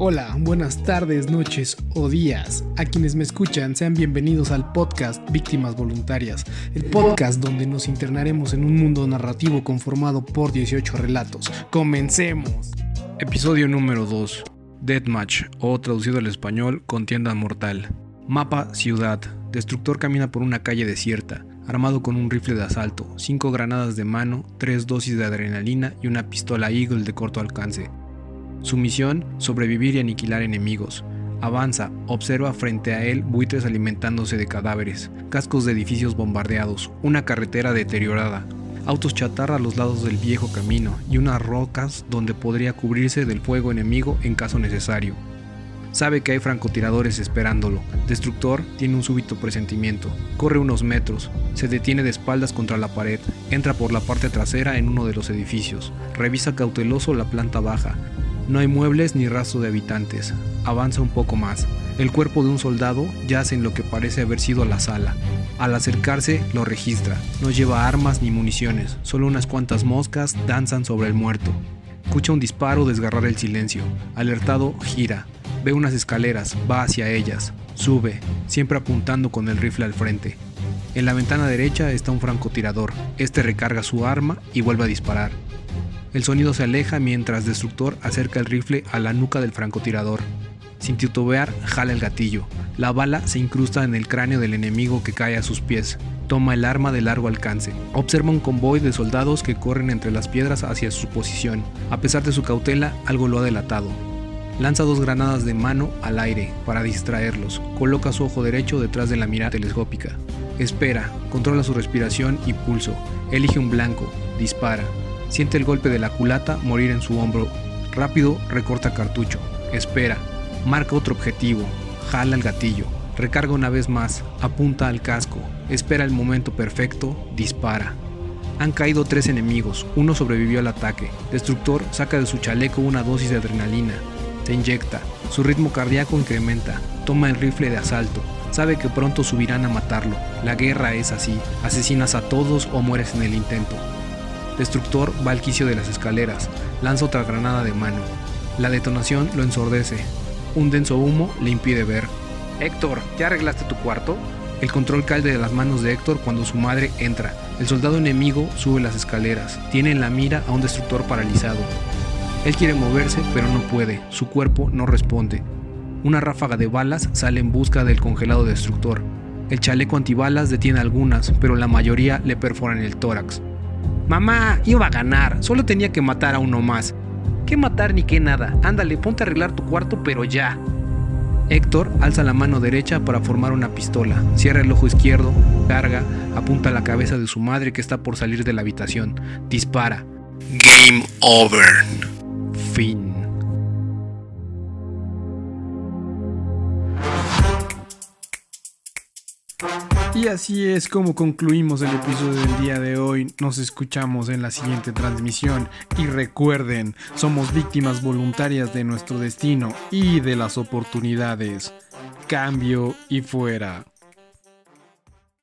Hola, buenas tardes, noches o días. A quienes me escuchan, sean bienvenidos al podcast Víctimas Voluntarias, el podcast donde nos internaremos en un mundo narrativo conformado por 18 relatos. Comencemos. Episodio número 2. Deathmatch, o traducido al español, Contienda Mortal. Mapa Ciudad. Destructor camina por una calle desierta, armado con un rifle de asalto, 5 granadas de mano, 3 dosis de adrenalina y una pistola Eagle de corto alcance. Su misión, sobrevivir y aniquilar enemigos. Avanza, observa frente a él buitres alimentándose de cadáveres, cascos de edificios bombardeados, una carretera deteriorada, autos chatarra a los lados del viejo camino y unas rocas donde podría cubrirse del fuego enemigo en caso necesario. Sabe que hay francotiradores esperándolo. Destructor tiene un súbito presentimiento. Corre unos metros, se detiene de espaldas contra la pared, entra por la parte trasera en uno de los edificios, revisa cauteloso la planta baja, no hay muebles ni rastro de habitantes. Avanza un poco más. El cuerpo de un soldado yace en lo que parece haber sido la sala. Al acercarse, lo registra. No lleva armas ni municiones, solo unas cuantas moscas danzan sobre el muerto. Escucha un disparo desgarrar el silencio. Alertado, gira. Ve unas escaleras, va hacia ellas. Sube, siempre apuntando con el rifle al frente. En la ventana derecha está un francotirador. Este recarga su arma y vuelve a disparar. El sonido se aleja mientras Destructor acerca el rifle a la nuca del francotirador. Sin titubear, jala el gatillo. La bala se incrusta en el cráneo del enemigo que cae a sus pies. Toma el arma de largo alcance. Observa un convoy de soldados que corren entre las piedras hacia su posición. A pesar de su cautela, algo lo ha delatado. Lanza dos granadas de mano al aire para distraerlos. Coloca su ojo derecho detrás de la mirada telescópica. Espera, controla su respiración y pulso. Elige un blanco. Dispara. Siente el golpe de la culata morir en su hombro. Rápido recorta cartucho. Espera. Marca otro objetivo. Jala el gatillo. Recarga una vez más. Apunta al casco. Espera el momento perfecto. Dispara. Han caído tres enemigos. Uno sobrevivió al ataque. Destructor saca de su chaleco una dosis de adrenalina. Se inyecta. Su ritmo cardíaco incrementa. Toma el rifle de asalto. Sabe que pronto subirán a matarlo. La guerra es así. Asesinas a todos o mueres en el intento. Destructor va al quicio de las escaleras, lanza otra granada de mano. La detonación lo ensordece. Un denso humo le impide ver. Héctor, ¿ya arreglaste tu cuarto? El control cae de las manos de Héctor cuando su madre entra. El soldado enemigo sube las escaleras. Tiene en la mira a un destructor paralizado. Él quiere moverse, pero no puede. Su cuerpo no responde. Una ráfaga de balas sale en busca del congelado destructor. El chaleco antibalas detiene algunas, pero la mayoría le perforan el tórax. Mamá, iba a ganar, solo tenía que matar a uno más. ¿Qué matar ni qué nada? Ándale, ponte a arreglar tu cuarto, pero ya. Héctor alza la mano derecha para formar una pistola, cierra el ojo izquierdo, carga, apunta a la cabeza de su madre que está por salir de la habitación, dispara. Game over. Fin. Y así es como concluimos el episodio del día de hoy. Nos escuchamos en la siguiente transmisión. Y recuerden, somos víctimas voluntarias de nuestro destino y de las oportunidades. Cambio y fuera.